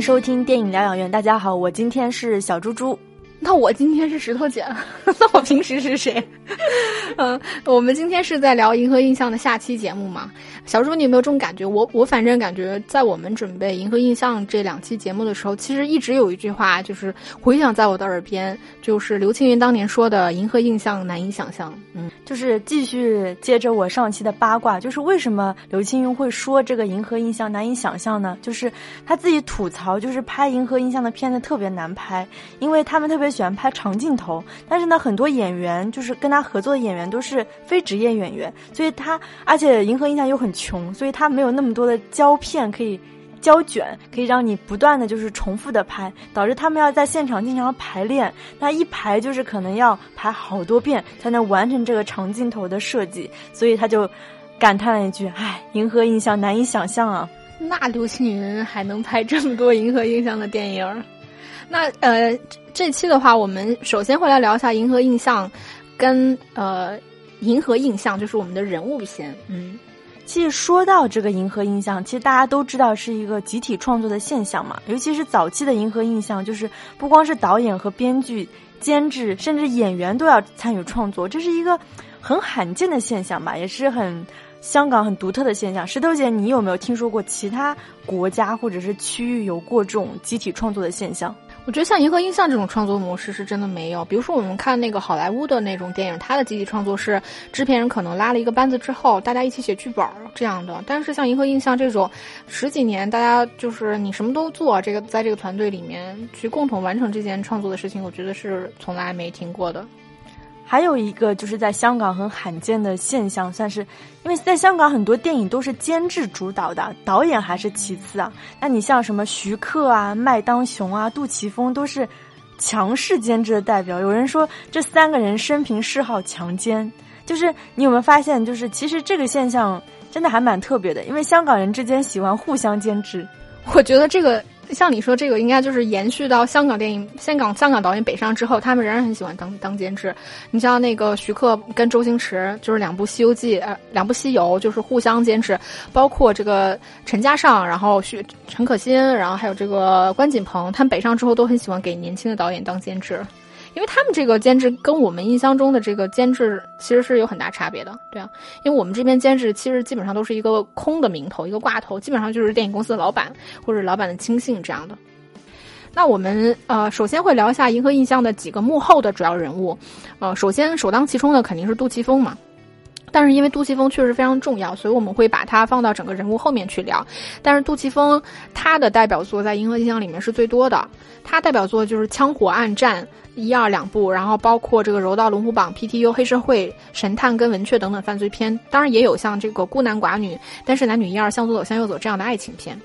收听电影疗养院。大家好，我今天是小猪猪。那我今天是石头姐，那我平时是谁？嗯，我们今天是在聊《银河印象》的下期节目嘛？小猪，你有没有这种感觉？我我反正感觉，在我们准备《银河印象》这两期节目的时候，其实一直有一句话，就是回响在我的耳边，就是刘青云当年说的“银河印象难以想象”。嗯，就是继续接着我上期的八卦，就是为什么刘青云会说这个《银河印象》难以想象呢？就是他自己吐槽，就是拍《银河印象》的片子特别难拍，因为他们特别喜欢拍长镜头，但是呢，很多演员就是跟他合作的演员都是非职业演员，所以他而且《银河印象》又很穷，所以他没有那么多的胶片可以胶卷，可以让你不断的就是重复的拍，导致他们要在现场经常排练，那一排就是可能要排好多遍才能完成这个长镜头的设计，所以他就感叹了一句：“唉，银河印象难以想象啊。”那刘青云还能拍这么多银河印象的电影？那呃，这期的话，我们首先会来聊一下银河印象，跟呃银河印象就是我们的人物篇。嗯，其实说到这个银河印象，其实大家都知道是一个集体创作的现象嘛。尤其是早期的银河印象，就是不光是导演和编剧、监制，甚至演员都要参与创作，这是一个很罕见的现象吧，也是很香港很独特的现象。石头姐，你有没有听说过其他国家或者是区域有过这种集体创作的现象？我觉得像银河印象这种创作模式是真的没有。比如说，我们看那个好莱坞的那种电影，它的集体创作是制片人可能拉了一个班子之后，大家一起写剧本这样的。但是像银河印象这种，十几年大家就是你什么都做，这个在这个团队里面去共同完成这件创作的事情，我觉得是从来没听过的。还有一个就是在香港很罕见的现象，算是因为在香港很多电影都是监制主导的，导演还是其次啊。那你像什么徐克啊、麦当雄啊、杜琪峰都是强势监制的代表。有人说这三个人生平嗜好强奸，就是你有没有发现，就是其实这个现象真的还蛮特别的，因为香港人之间喜欢互相监制。我觉得这个。像你说这个，应该就是延续到香港电影、香港香港导演北上之后，他们仍然很喜欢当当监制。你像那个徐克跟周星驰，就是两部《西游记》呃，两部《西游》就是互相监制，包括这个陈嘉上，然后徐陈可辛，然后还有这个关锦鹏，他们北上之后都很喜欢给年轻的导演当监制。因为他们这个监制跟我们印象中的这个监制其实是有很大差别的，对啊，因为我们这边监制其实基本上都是一个空的名头，一个挂头，基本上就是电影公司的老板或者老板的亲信这样的。那我们呃首先会聊一下银河印象的几个幕后的主要人物，呃，首先首当其冲的肯定是杜琪峰嘛。但是因为杜琪峰确实非常重要，所以我们会把它放到整个人物后面去聊。但是杜琪峰他的代表作在《银河印象》里面是最多的，他代表作就是《枪火暗战》一二两部，然后包括这个《柔道龙虎榜》、PTU 黑社会、神探跟文雀等等犯罪片，当然也有像这个孤男寡女、但是男女一二向左走向右走这样的爱情片。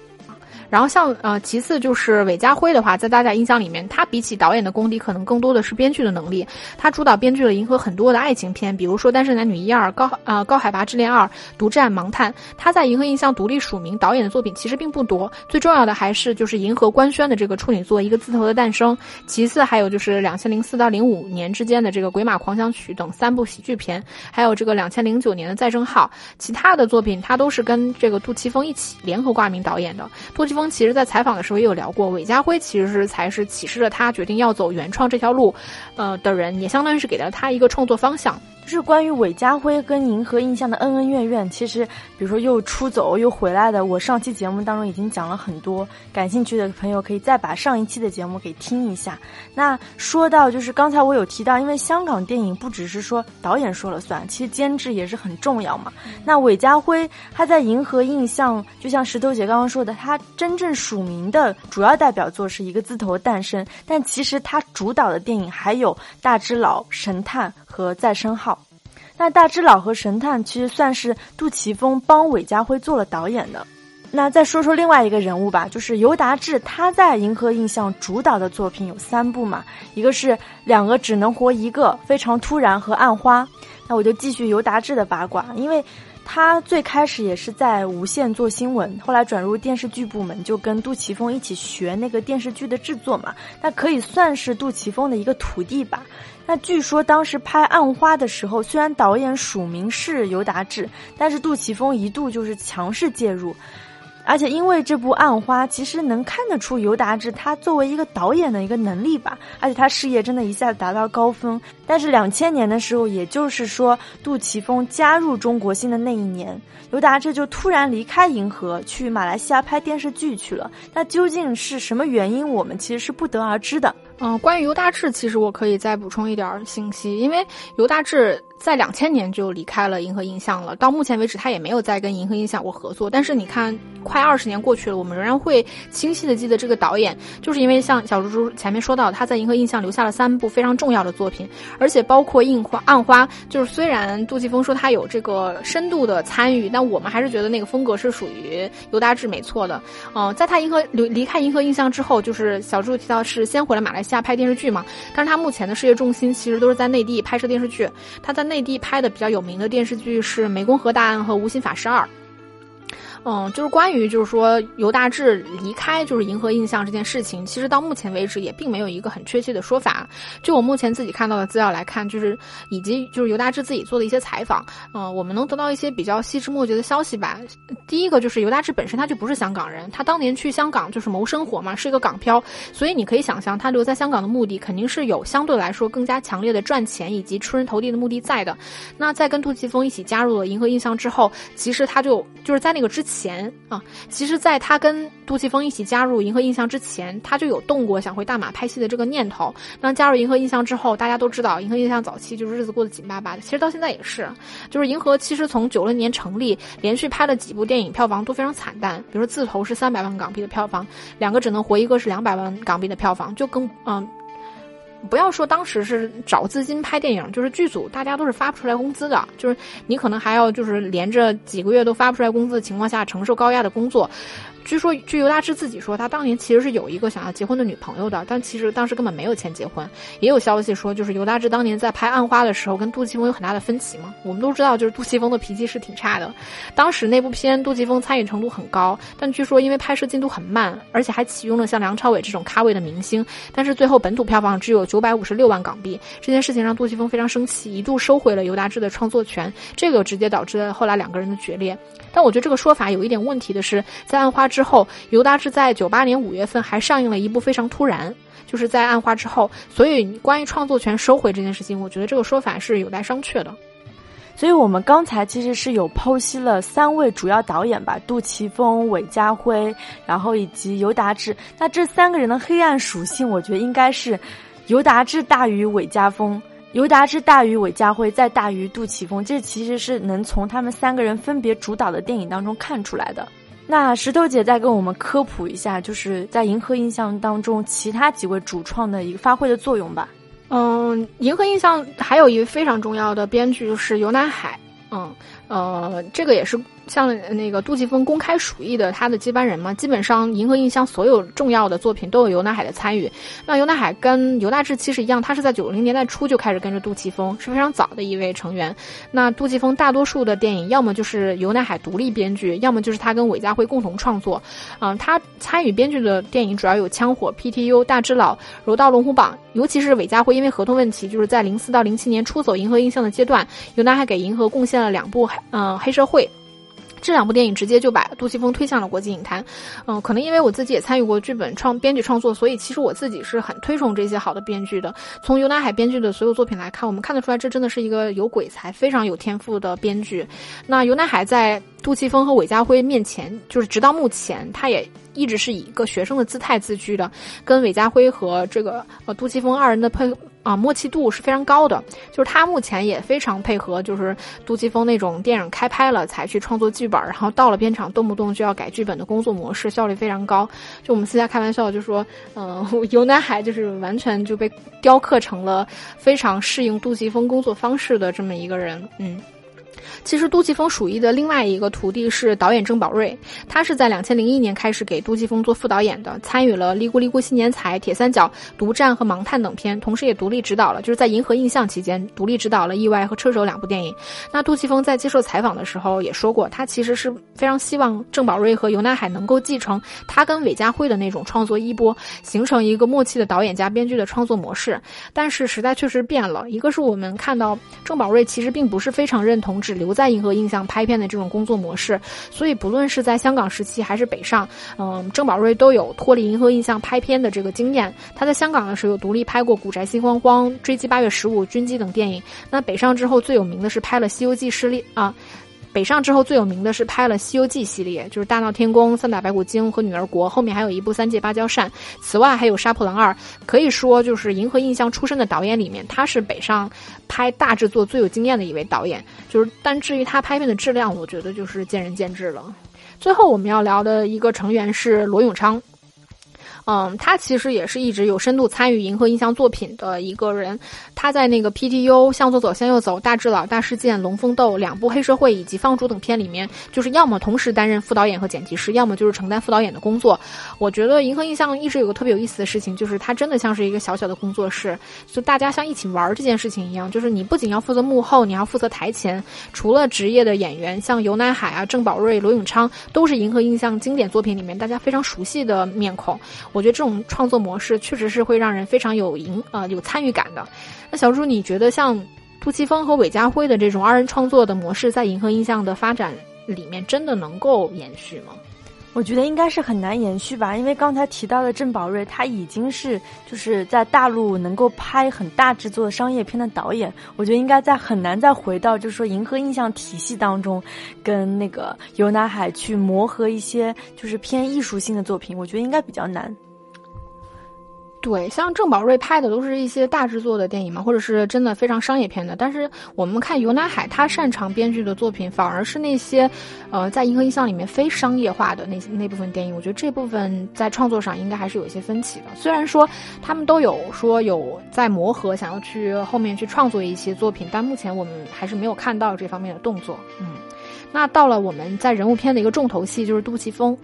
然后像呃，其次就是韦家辉的话，在大家印象里面，他比起导演的功底，可能更多的是编剧的能力。他主导编剧了银河很多的爱情片，比如说《单身男女一二》、高呃高海拔之恋二、独占盲探。他在银河印象独立署名导演的作品其实并不多，最重要的还是就是银河官宣的这个处女作《一个字头的诞生》，其次还有就是两千零四到零五年之间的这个《鬼马狂想曲》等三部喜剧片，还有这个两千零九年的《再生号》。其他的作品他都是跟这个杜琪峰一起联合挂名导演的。杜琪峰其实，在采访的时候也有聊过，韦家辉其实是才是启示了他决定要走原创这条路，呃的人，也相当于是给了他一个创作方向。就是关于韦家辉跟银河印象的恩恩怨怨，其实比如说又出走又回来的，我上期节目当中已经讲了很多，感兴趣的朋友可以再把上一期的节目给听一下。那说到就是刚才我有提到，因为香港电影不只是说导演说了算，其实监制也是很重要嘛。那韦家辉他在银河印象，就像石头姐刚刚说的，他真正署名的主要代表作是一个字头诞生，但其实他主导的电影还有大只佬、神探和再生号。那大只佬和神探其实算是杜琪峰帮韦家辉做了导演的。那再说说另外一个人物吧，就是尤达志，他在银河印象主导的作品有三部嘛，一个是两个只能活一个，非常突然和暗花。那我就继续尤达志的八卦，因为他最开始也是在无线做新闻，后来转入电视剧部门，就跟杜琪峰一起学那个电视剧的制作嘛，那可以算是杜琪峰的一个徒弟吧。那据说当时拍《暗花》的时候，虽然导演署名是尤达志，但是杜琪峰一度就是强势介入。而且因为这部《暗花》，其实能看得出尤达志他作为一个导演的一个能力吧，而且他事业真的一下子达到高峰。但是两千年的时候，也就是说杜琪峰加入中国星的那一年，尤达志就突然离开银河，去马来西亚拍电视剧去了。那究竟是什么原因？我们其实是不得而知的。嗯，关于尤大志，其实我可以再补充一点信息，因为尤大志。在两千年就离开了银河印象了，到目前为止他也没有再跟银河印象过合作。但是你看，快二十年过去了，我们仍然会清晰的记得这个导演，就是因为像小猪猪前面说到，他在银河印象留下了三部非常重要的作品，而且包括《印花》《暗花》，就是虽然杜琪峰说他有这个深度的参与，但我们还是觉得那个风格是属于尤达志没错的。嗯，在他银河离离开银河印象之后，就是小猪提到是先回了马来西亚拍电视剧嘛，但是他目前的事业重心其实都是在内地拍摄电视剧，他在。内内地拍的比较有名的电视剧是《湄公河大案》和《无心法师二》。嗯，就是关于就是说尤大志离开就是银河印象这件事情，其实到目前为止也并没有一个很确切的说法。就我目前自己看到的资料来看，就是以及就是尤大志自己做的一些采访，嗯，我们能得到一些比较细枝末节的消息吧。第一个就是尤大志本身他就不是香港人，他当年去香港就是谋生活嘛，是一个港漂，所以你可以想象他留在香港的目的肯定是有相对来说更加强烈的赚钱以及出人头地的目的在的。那在跟杜琪峰一起加入了银河印象之后，其实他就就是在那个之前。前啊，其实，在他跟杜琪峰一起加入银河印象之前，他就有动过想回大马拍戏的这个念头。那加入银河印象之后，大家都知道，银河印象早期就是日子过得紧巴巴的。其实到现在也是，就是银河其实从九六年成立，连续拍了几部电影，票房都非常惨淡。比如说《自投》是三百万港币的票房，两个只能活一个是两百万港币的票房，就更嗯。不要说当时是找资金拍电影，就是剧组大家都是发不出来工资的，就是你可能还要就是连着几个月都发不出来工资的情况下承受高压的工作。据说，据尤大志自己说，他当年其实是有一个想要结婚的女朋友的，但其实当时根本没有钱结婚。也有消息说，就是尤大志当年在拍《暗花》的时候，跟杜琪峰有很大的分歧嘛。我们都知道，就是杜琪峰的脾气是挺差的。当时那部片，杜琪峰参与程度很高，但据说因为拍摄进度很慢，而且还启用了像梁朝伟这种咖位的明星，但是最后本土票房只有九百五十六万港币。这件事情让杜琪峰非常生气，一度收回了尤大志的创作权，这个直接导致了后来两个人的决裂。但我觉得这个说法有一点问题的是，在《暗花》之后，尤达志在九八年五月份还上映了一部《非常突然》，就是在《暗花》之后，所以关于创作权收回这件事情，我觉得这个说法是有待商榷的。所以我们刚才其实是有剖析了三位主要导演吧，杜琪峰、韦家辉，然后以及尤达志。那这三个人的黑暗属性，我觉得应该是尤达志大于韦家峰。尤达志大于韦家辉，再大于杜琪峰，这其实是能从他们三个人分别主导的电影当中看出来的。那石头姐再跟我们科普一下，就是在银河印象当中其他几位主创的一个发挥的作用吧。嗯，银河印象还有一位非常重要的编剧就是游南海。嗯，呃，这个也是。像那个杜琪峰公开属意的他的接班人嘛，基本上银河印象所有重要的作品都有尤乃海的参与。那尤乃海跟尤大志其实一样，他是在九零年代初就开始跟着杜琪峰，是非常早的一位成员。那杜琪峰大多数的电影，要么就是尤乃海独立编剧，要么就是他跟韦家辉共同创作。嗯，他参与编剧的电影主要有《枪火》、PTU、大智老、柔道龙虎榜，尤其是韦家辉因为合同问题，就是在零四到零七年出走银河印象的阶段，尤乃海给银河贡献了两部黑嗯黑社会。这两部电影直接就把杜琪峰推向了国际影坛，嗯，可能因为我自己也参与过剧本创、编剧创作，所以其实我自己是很推崇这些好的编剧的。从尤南海编剧的所有作品来看，我们看得出来，这真的是一个有鬼才、非常有天赋的编剧。那尤南海在杜琪峰和韦家辉面前，就是直到目前，他也一直是以一个学生的姿态自居的，跟韦家辉和这个呃杜琪峰二人的配。啊，默契度是非常高的，就是他目前也非常配合，就是杜琪峰那种电影开拍了才去创作剧本，然后到了片场动不动就要改剧本的工作模式，效率非常高。就我们私下开玩笑就说，嗯，游南海就是完全就被雕刻成了非常适应杜琪峰工作方式的这么一个人，嗯。其实杜琪峰属意的另外一个徒弟是导演郑宝瑞，他是在两千零一年开始给杜琪峰做副导演的，参与了《利咕利咕新年财》《铁三角》《独占》和《盲探》等片，同时也独立指导了，就是在银河印象期间独立指导了《意外》和《车手》两部电影。那杜琪峰在接受采访的时候也说过，他其实是非常希望郑宝瑞和尤南海能够继承他跟韦家辉的那种创作衣钵，形成一个默契的导演加编剧的创作模式。但是时代确实变了，一个是我们看到郑宝瑞其实并不是非常认同只留在银河印象拍片的这种工作模式，所以不论是在香港时期还是北上，嗯，郑宝瑞都有脱离银河印象拍片的这个经验。他在香港的时候有独立拍过《古宅心慌慌》《追击八月十五》《军机》等电影。那北上之后最有名的是拍了《西游记》系列啊。北上之后最有名的是拍了《西游记》系列，就是《大闹天宫》《三打白骨精》和《女儿国》，后面还有一部《三借芭蕉扇》。此外还有《杀破狼二》，可以说就是银河印象出身的导演里面，他是北上拍大制作最有经验的一位导演。就是，但至于他拍片的质量，我觉得就是见仁见智了。最后我们要聊的一个成员是罗永昌。嗯，他其实也是一直有深度参与银河印象作品的一个人。他在那个 PTU、向左走、向右走、大智老、大事件、龙凤斗两部黑社会以及放逐等片里面，就是要么同时担任副导演和剪辑师，要么就是承担副导演的工作。我觉得银河印象一直有个特别有意思的事情，就是它真的像是一个小小的工作室，就大家像一起玩这件事情一样。就是你不仅要负责幕后，你要负责台前。除了职业的演员，像尤乃海啊、郑宝瑞、罗永昌，都是银河印象经典作品里面大家非常熟悉的面孔。我觉得这种创作模式确实是会让人非常有赢啊有参与感的。那小朱，你觉得像杜琪峰和韦家辉的这种二人创作的模式，在银河印象的发展里面，真的能够延续吗？我觉得应该是很难延续吧，因为刚才提到的郑宝瑞，他已经是就是在大陆能够拍很大制作商业片的导演，我觉得应该在很难再回到就是说银河印象体系当中，跟那个尤乃海去磨合一些就是偏艺术性的作品，我觉得应该比较难。对，像郑宝瑞拍的都是一些大制作的电影嘛，或者是真的非常商业片的。但是我们看尤乃海，他擅长编剧的作品，反而是那些，呃，在银河印象里面非商业化的那些那部分电影。我觉得这部分在创作上应该还是有一些分歧的。虽然说他们都有说有在磨合，想要去后面去创作一些作品，但目前我们还是没有看到这方面的动作。嗯，那到了我们在人物片的一个重头戏，就是杜琪峰。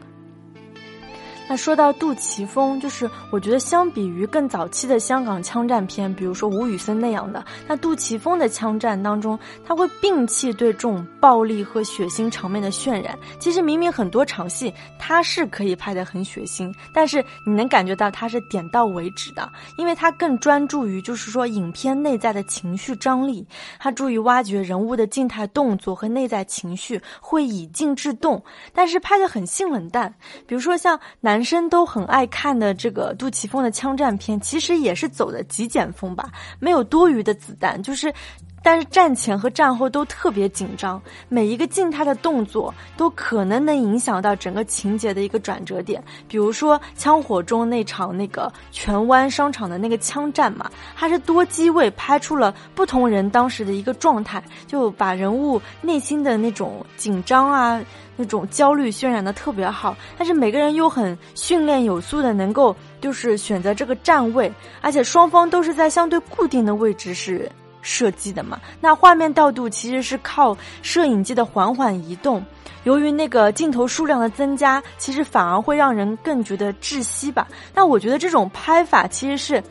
那说到杜琪峰，就是我觉得相比于更早期的香港枪战片，比如说吴宇森那样的，那杜琪峰的枪战当中，他会摒弃对这种暴力和血腥场面的渲染。其实明明很多场戏他是可以拍得很血腥，但是你能感觉到他是点到为止的，因为他更专注于就是说影片内在的情绪张力，他注意挖掘人物的静态动作和内在情绪，会以静制动，但是拍得很性冷淡。比如说像男。男生都很爱看的这个杜琪峰的枪战片，其实也是走的极简风吧，没有多余的子弹，就是，但是战前和战后都特别紧张，每一个静态的动作都可能能影响到整个情节的一个转折点。比如说枪火中那场那个荃湾商场的那个枪战嘛，它是多机位拍出了不同人当时的一个状态，就把人物内心的那种紧张啊。那种焦虑渲染的特别好，但是每个人又很训练有素的，能够就是选择这个站位，而且双方都是在相对固定的位置是射击的嘛。那画面调度其实是靠摄影机的缓缓移动，由于那个镜头数量的增加，其实反而会让人更觉得窒息吧。那我觉得这种拍法其实是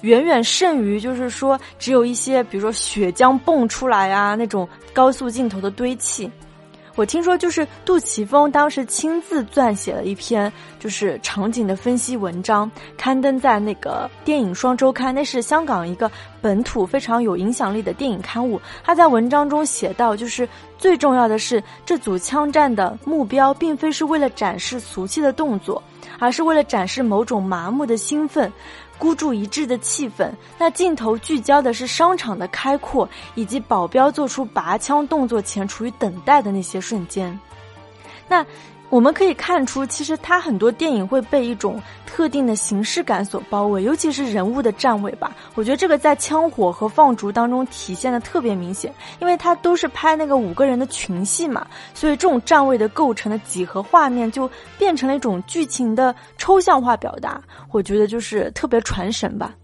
远远胜于就是说只有一些比如说血浆蹦出来啊那种高速镜头的堆砌。我听说，就是杜琪峰当时亲自撰写了一篇就是场景的分析文章，刊登在那个电影双周刊，那是香港一个本土非常有影响力的电影刊物。他在文章中写到，就是最重要的是，这组枪战的目标并非是为了展示俗气的动作，而是为了展示某种麻木的兴奋。孤注一掷的气氛，那镜头聚焦的是商场的开阔，以及保镖做出拔枪动作前处于等待的那些瞬间。那。我们可以看出，其实他很多电影会被一种特定的形式感所包围，尤其是人物的站位吧。我觉得这个在枪火和放逐当中体现的特别明显，因为他都是拍那个五个人的群戏嘛，所以这种站位的构成的几何画面就变成了一种剧情的抽象化表达。我觉得就是特别传神吧。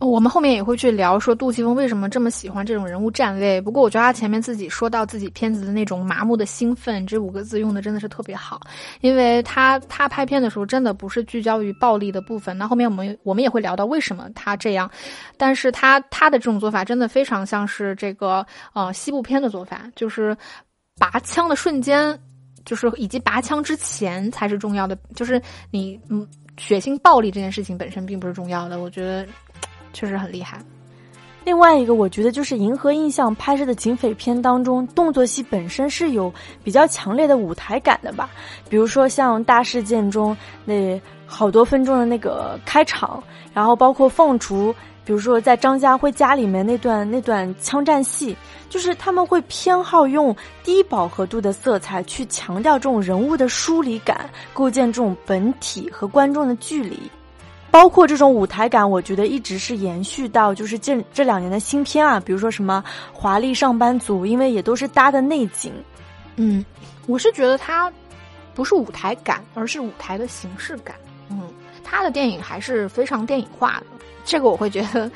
我们后面也会去聊说杜琪峰为什么这么喜欢这种人物站位。不过我觉得他前面自己说到自己片子的那种麻木的兴奋这五个字用的真的是特别好，因为他他拍片的时候真的不是聚焦于暴力的部分。那后面我们我们也会聊到为什么他这样，但是他他的这种做法真的非常像是这个呃西部片的做法，就是拔枪的瞬间，就是以及拔枪之前才是重要的，就是你嗯血腥暴力这件事情本身并不是重要的。我觉得。确实很厉害。另外一个，我觉得就是《银河印象》拍摄的警匪片当中，动作戏本身是有比较强烈的舞台感的吧。比如说像大事件中那好多分钟的那个开场，然后包括凤雏，比如说在张家辉家里面那段那段枪战戏，就是他们会偏好用低饱和度的色彩去强调这种人物的疏离感，构建这种本体和观众的距离。包括这种舞台感，我觉得一直是延续到就是这这两年的新片啊，比如说什么《华丽上班族》，因为也都是搭的内景。嗯，我是觉得它不是舞台感，而是舞台的形式感。嗯，他的电影还是非常电影化的，这个我会觉得。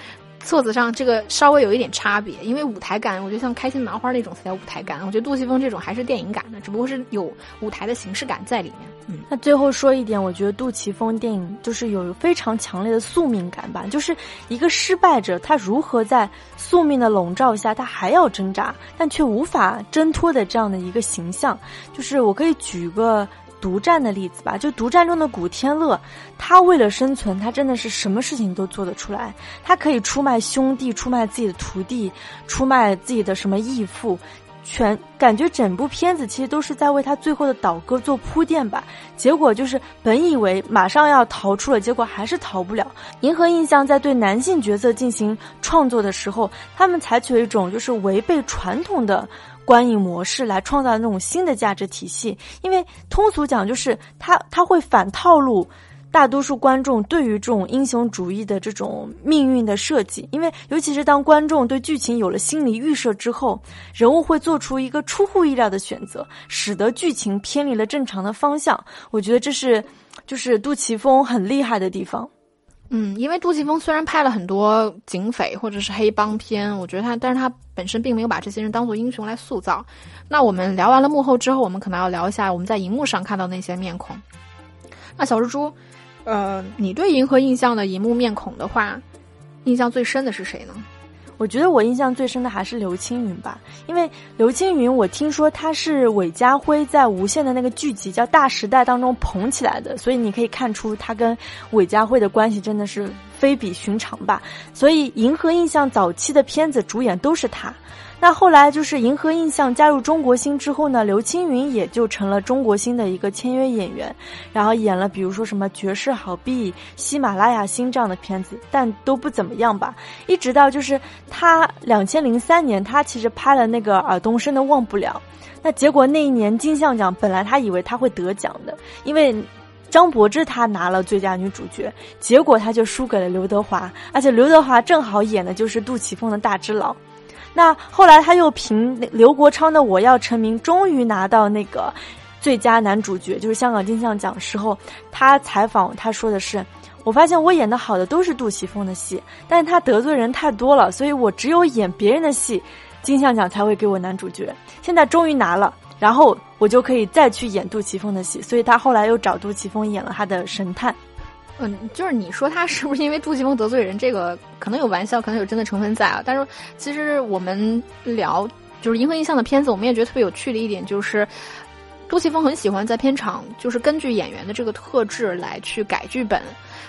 册子上这个稍微有一点差别，因为舞台感，我觉得像开心麻花那种才叫舞台感。我觉得杜琪峰这种还是电影感的，只不过是有舞台的形式感在里面。嗯，那最后说一点，我觉得杜琪峰电影就是有非常强烈的宿命感吧，就是一个失败者，他如何在宿命的笼罩下，他还要挣扎，但却无法挣脱的这样的一个形象。就是我可以举个。独占的例子吧，就独占中的古天乐，他为了生存，他真的是什么事情都做得出来。他可以出卖兄弟，出卖自己的徒弟，出卖自己的什么义父，全感觉整部片子其实都是在为他最后的倒戈做铺垫吧。结果就是本以为马上要逃出了，结果还是逃不了。银河印象在对男性角色进行创作的时候，他们采取了一种就是违背传统的。观影模式来创造那种新的价值体系，因为通俗讲就是他他会反套路大多数观众对于这种英雄主义的这种命运的设计，因为尤其是当观众对剧情有了心理预设之后，人物会做出一个出乎意料的选择，使得剧情偏离了正常的方向。我觉得这是就是杜琪峰很厉害的地方。嗯，因为杜琪峰虽然拍了很多警匪或者是黑帮片，我觉得他，但是他本身并没有把这些人当做英雄来塑造。那我们聊完了幕后之后，我们可能要聊一下我们在荧幕上看到那些面孔。那小蜘蛛，呃，你对银河印象的荧幕面孔的话，印象最深的是谁呢？我觉得我印象最深的还是刘青云吧，因为刘青云，我听说他是韦家辉在无线的那个剧集叫《大时代》当中捧起来的，所以你可以看出他跟韦家辉的关系真的是非比寻常吧。所以银河印象早期的片子主演都是他。那后来就是银河印象加入中国星之后呢，刘青云也就成了中国星的一个签约演员，然后演了比如说什么《绝世好碧》《喜马拉雅星》这样的片子，但都不怎么样吧。一直到就是他两千零三年，他其实拍了那个尔冬升的《忘不了》，那结果那一年金像奖本来他以为他会得奖的，因为张柏芝她拿了最佳女主角，结果他就输给了刘德华，而且刘德华正好演的就是杜琪峰的大只佬。那后来他又凭刘国昌的《我要成名》，终于拿到那个最佳男主角，就是香港金像奖时候，他采访他说的是：“我发现我演的好的都是杜琪峰的戏，但是他得罪人太多了，所以我只有演别人的戏，金像奖才会给我男主角。现在终于拿了，然后我就可以再去演杜琪峰的戏，所以他后来又找杜琪峰演了他的《神探》。”嗯，就是你说他是不是因为杜琪峰得罪人？这个可能有玩笑，可能有真的成分在啊。但是其实我们聊就是银河印象的片子，我们也觉得特别有趣的一点就是，杜琪峰很喜欢在片场就是根据演员的这个特质来去改剧本。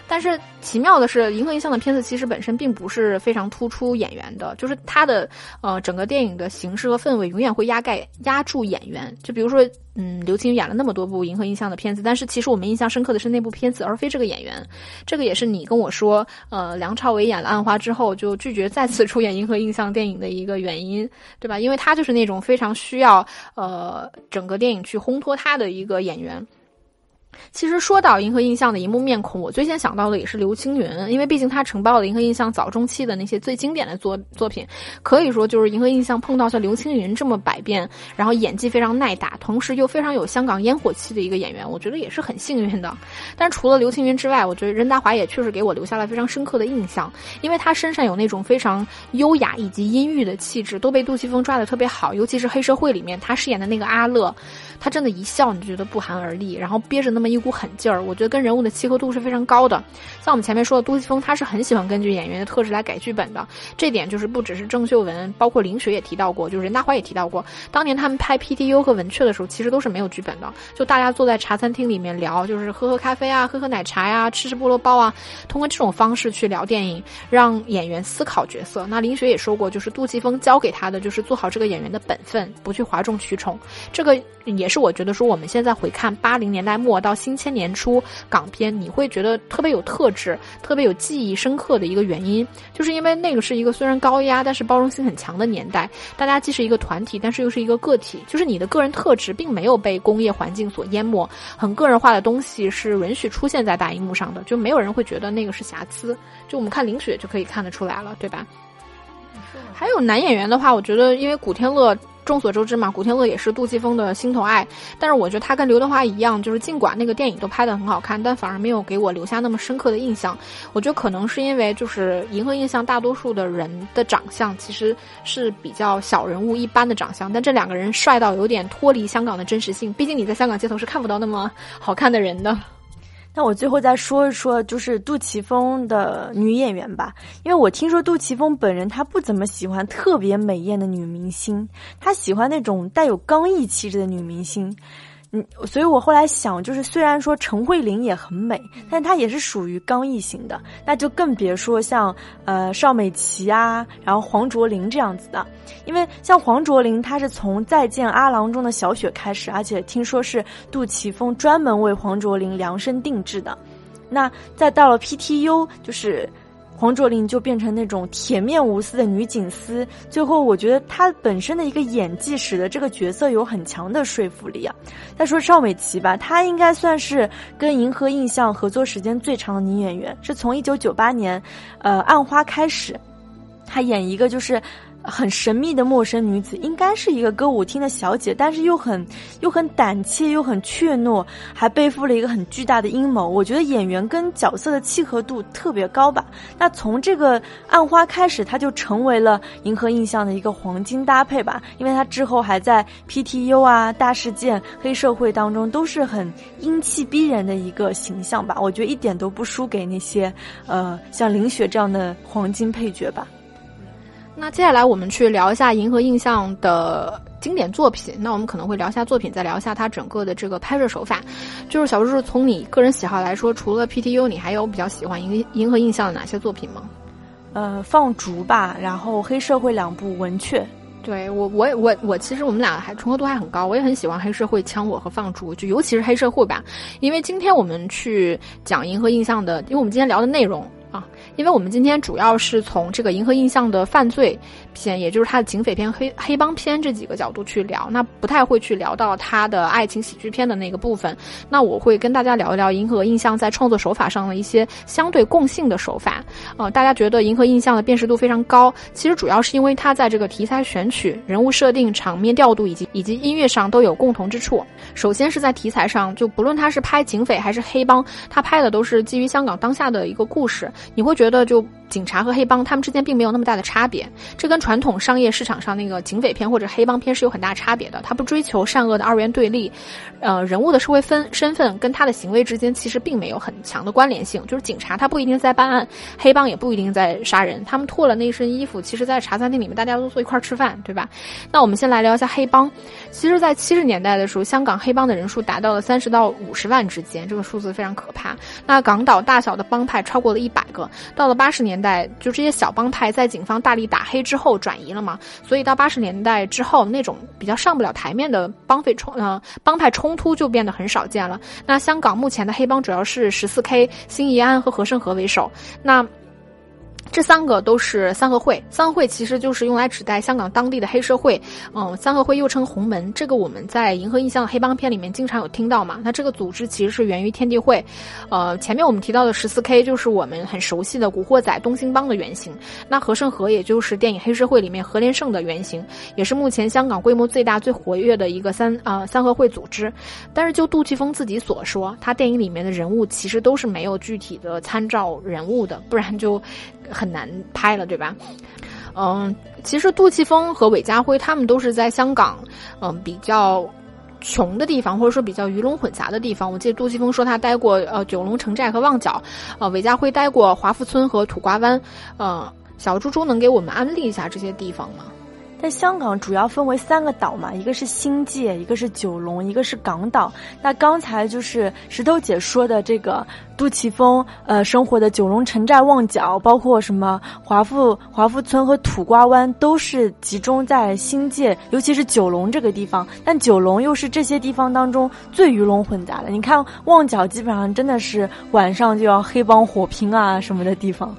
但是奇妙的是，银河印象的片子其实本身并不是非常突出演员的，就是它的呃整个电影的形式和氛围永远会压盖压住演员。就比如说，嗯，刘青云演了那么多部银河印象的片子，但是其实我们印象深刻的是那部片子，而非这个演员。这个也是你跟我说，呃，梁朝伟演了《暗花》之后就拒绝再次出演银河印象电影的一个原因，对吧？因为他就是那种非常需要呃整个电影去烘托他的一个演员。其实说到银河印象的荧幕面孔，我最先想到的也是刘青云，因为毕竟他承包了银河印象早中期的那些最经典的作作品，可以说就是银河印象碰到像刘青云这么百变，然后演技非常耐打，同时又非常有香港烟火气的一个演员，我觉得也是很幸运的。但除了刘青云之外，我觉得任达华也确实给我留下了非常深刻的印象，因为他身上有那种非常优雅以及阴郁的气质，都被杜琪峰抓得特别好，尤其是黑社会里面他饰演的那个阿乐，他真的一笑你就觉得不寒而栗，然后憋着那么么。么一股狠劲儿，我觉得跟人物的契合度是非常高的。像我们前面说的，杜琪峰他是很喜欢根据演员的特质来改剧本的，这点就是不只是郑秀文，包括林雪也提到过，就是任达华也提到过，当年他们拍 PTU 和文雀的时候，其实都是没有剧本的，就大家坐在茶餐厅里面聊，就是喝喝咖啡啊，喝喝奶茶呀，吃吃菠萝包啊，通过这种方式去聊电影，让演员思考角色。那林雪也说过，就是杜琪峰教给他的就是做好这个演员的本分，不去哗众取宠。这个也是我觉得说我们现在回看八零年代末到新千年初港片，你会觉得特别有特质、特别有记忆深刻的一个原因，就是因为那个是一个虽然高压，但是包容性很强的年代。大家既是一个团体，但是又是一个个体，就是你的个人特质并没有被工业环境所淹没，很个人化的东西是允许出现在大荧幕上的，就没有人会觉得那个是瑕疵。就我们看林雪就可以看得出来了，对吧？还有男演员的话，我觉得因为古天乐。众所周知嘛，古天乐也是杜琪峰的心头爱，但是我觉得他跟刘德华一样，就是尽管那个电影都拍得很好看，但反而没有给我留下那么深刻的印象。我觉得可能是因为就是银河印象大多数的人的长相其实是比较小人物一般的长相，但这两个人帅到有点脱离香港的真实性，毕竟你在香港街头是看不到那么好看的人的。那我最后再说一说，就是杜琪峰的女演员吧，因为我听说杜琪峰本人他不怎么喜欢特别美艳的女明星，他喜欢那种带有刚毅气质的女明星。嗯，所以我后来想，就是虽然说陈慧琳也很美，但她也是属于刚毅型的，那就更别说像呃邵美琪啊，然后黄卓玲这样子的，因为像黄卓玲，她是从《再见阿郎》中的小雪开始，而且听说是杜琪峰专门为黄卓玲量身定制的，那再到了 PTU，就是。黄卓玲就变成那种铁面无私的女警司，最后我觉得她本身的一个演技使得这个角色有很强的说服力啊。再说邵美琪吧，她应该算是跟银河印象合作时间最长的女演员，是从一九九八年，呃，《暗花》开始，她演一个就是。很神秘的陌生女子，应该是一个歌舞厅的小姐，但是又很又很胆怯，又很怯懦，还背负了一个很巨大的阴谋。我觉得演员跟角色的契合度特别高吧。那从这个暗花开始，她就成为了银河印象的一个黄金搭配吧，因为她之后还在 PTU 啊、大事件、黑社会当中都是很英气逼人的一个形象吧。我觉得一点都不输给那些呃像林雪这样的黄金配角吧。那接下来我们去聊一下银河印象的经典作品。那我们可能会聊一下作品，再聊一下它整个的这个拍摄手法。就是小叔叔，从你个人喜好来说，除了 PTU，你还有比较喜欢银银河印象的哪些作品吗？呃，放逐吧，然后黑社会两部，文雀。对我，我我我，其实我们俩还重合度还很高。我也很喜欢黑社会、枪火和放逐，就尤其是黑社会吧。因为今天我们去讲银河印象的，因为我们今天聊的内容。因为我们今天主要是从这个银河印象的犯罪片，也就是他的警匪片、黑黑帮片这几个角度去聊，那不太会去聊到他的爱情喜剧片的那个部分。那我会跟大家聊一聊银河印象在创作手法上的一些相对共性的手法。呃，大家觉得银河印象的辨识度非常高，其实主要是因为它在这个题材选取、人物设定、场面调度以及以及音乐上都有共同之处。首先是在题材上，就不论他是拍警匪还是黑帮，他拍的都是基于香港当下的一个故事。你会觉得就。警察和黑帮他们之间并没有那么大的差别，这跟传统商业市场上那个警匪片或者黑帮片是有很大差别的。他不追求善恶的二元对立，呃，人物的社会分身份跟他的行为之间其实并没有很强的关联性。就是警察他不一定在办案，黑帮也不一定在杀人，他们脱了那身衣服，其实在茶餐厅里面大家都坐一块吃饭，对吧？那我们先来聊一下黑帮。其实，在七十年代的时候，香港黑帮的人数达到了三十到五十万之间，这个数字非常可怕。那港岛大小的帮派超过了一百个。到了八十年。在就这些小帮派在警方大力打黑之后转移了嘛，所以到八十年代之后，那种比较上不了台面的帮匪冲呃帮派冲突就变得很少见了。那香港目前的黑帮主要是十四 K、新怡安和和盛和为首。那这三个都是三合会，三合会其实就是用来指代香港当地的黑社会。嗯，三合会又称红门，这个我们在《银河印象》的黑帮片里面经常有听到嘛。那这个组织其实是源于天地会。呃，前面我们提到的十四 K 就是我们很熟悉的古惑仔东兴帮的原型。那和胜和也就是电影《黑社会》里面何连胜的原型，也是目前香港规模最大、最活跃的一个三啊三合会组织。但是就杜琪峰自己所说，他电影里面的人物其实都是没有具体的参照人物的，不然就。很很难拍了，对吧？嗯，其实杜琪峰和韦家辉他们都是在香港，嗯，比较。穷的地方，或者说比较鱼龙混杂的地方。我记得杜琪峰说他待过呃九龙城寨和旺角，呃韦家辉待过华富村和土瓜湾。呃，小猪猪能给我们安利一下这些地方吗？在香港主要分为三个岛嘛，一个是新界，一个是九龙，一个是港岛。那刚才就是石头姐说的这个杜琪峰，呃，生活的九龙城寨、旺角，包括什么华富华富村和土瓜湾，都是集中在新界，尤其是九龙这个地方。但九龙又是这些地方当中最鱼龙混杂的。你看旺角，基本上真的是晚上就要黑帮火拼啊什么的地方。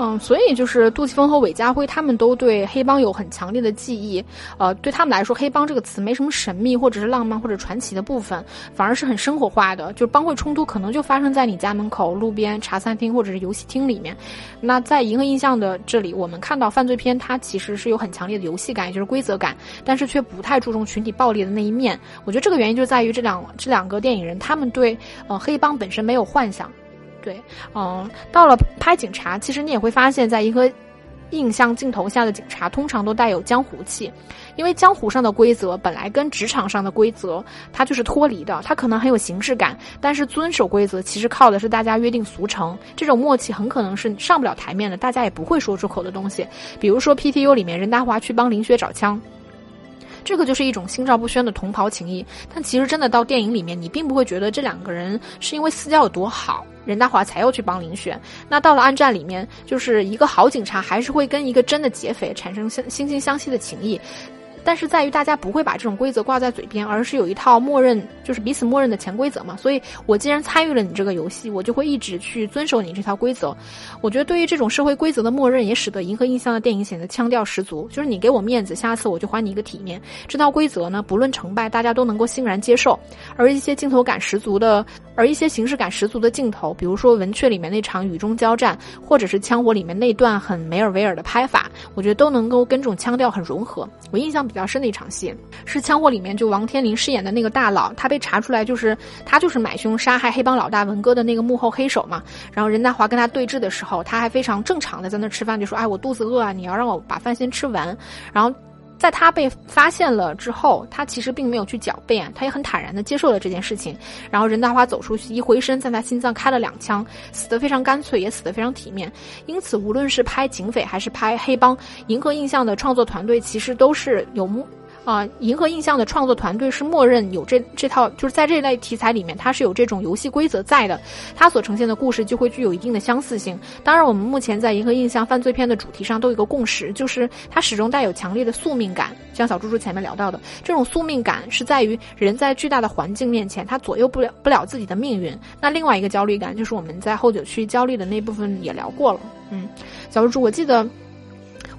嗯，所以就是杜琪峰和韦家辉他们都对黑帮有很强烈的记忆，呃，对他们来说，黑帮这个词没什么神秘或者是浪漫或者传奇的部分，反而是很生活化的。就是帮会冲突可能就发生在你家门口、路边、茶餐厅或者是游戏厅里面。那在银河印象的这里，我们看到犯罪片它其实是有很强烈的游戏感，也就是规则感，但是却不太注重群体暴力的那一面。我觉得这个原因就在于这两这两个电影人他们对呃黑帮本身没有幻想。对，嗯，到了拍警察，其实你也会发现，在一个印象镜头下的警察，通常都带有江湖气，因为江湖上的规则本来跟职场上的规则它就是脱离的，它可能很有形式感，但是遵守规则其实靠的是大家约定俗成，这种默契很可能是上不了台面的，大家也不会说出口的东西。比如说 PTU 里面任达华去帮林雪找枪。这个就是一种心照不宣的同袍情谊，但其实真的到电影里面，你并不会觉得这两个人是因为私交有多好，任达华才又去帮林雪。那到了暗战里面，就是一个好警察还是会跟一个真的劫匪产生相惺惺相惜的情谊。但是在于大家不会把这种规则挂在嘴边，而是有一套默认，就是彼此默认的潜规则嘛。所以我既然参与了你这个游戏，我就会一直去遵守你这套规则。我觉得对于这种社会规则的默认，也使得《银河印象》的电影显得腔调十足。就是你给我面子，下次我就还你一个体面。这套规则呢，不论成败，大家都能够欣然接受。而一些镜头感十足的，而一些形式感十足的镜头，比如说《文雀》里面那场雨中交战，或者是《枪火》里面那段很梅尔维尔的拍法，我觉得都能够跟这种腔调很融合。我印象比较比较深的一场戏是《枪火》里面就王天林饰演的那个大佬，他被查出来就是他就是买凶杀害黑帮老大文哥的那个幕后黑手嘛。然后任达华跟他对峙的时候，他还非常正常的在那吃饭，就说：“哎，我肚子饿啊，你要让我把饭先吃完。”然后。在他被发现了之后，他其实并没有去狡辩，他也很坦然的接受了这件事情。然后任达华走出去，一回身，在他心脏开了两枪，死得非常干脆，也死得非常体面。因此，无论是拍警匪还是拍黑帮，银河印象的创作团队其实都是有。啊，银河印象的创作团队是默认有这这套，就是在这类题材里面，它是有这种游戏规则在的，它所呈现的故事就会具有一定的相似性。当然，我们目前在银河印象犯罪片的主题上都有一个共识，就是它始终带有强烈的宿命感。像小猪猪前面聊到的，这种宿命感是在于人在巨大的环境面前，他左右不了不了自己的命运。那另外一个焦虑感，就是我们在后九区焦虑的那部分也聊过了。嗯，小猪猪，我记得。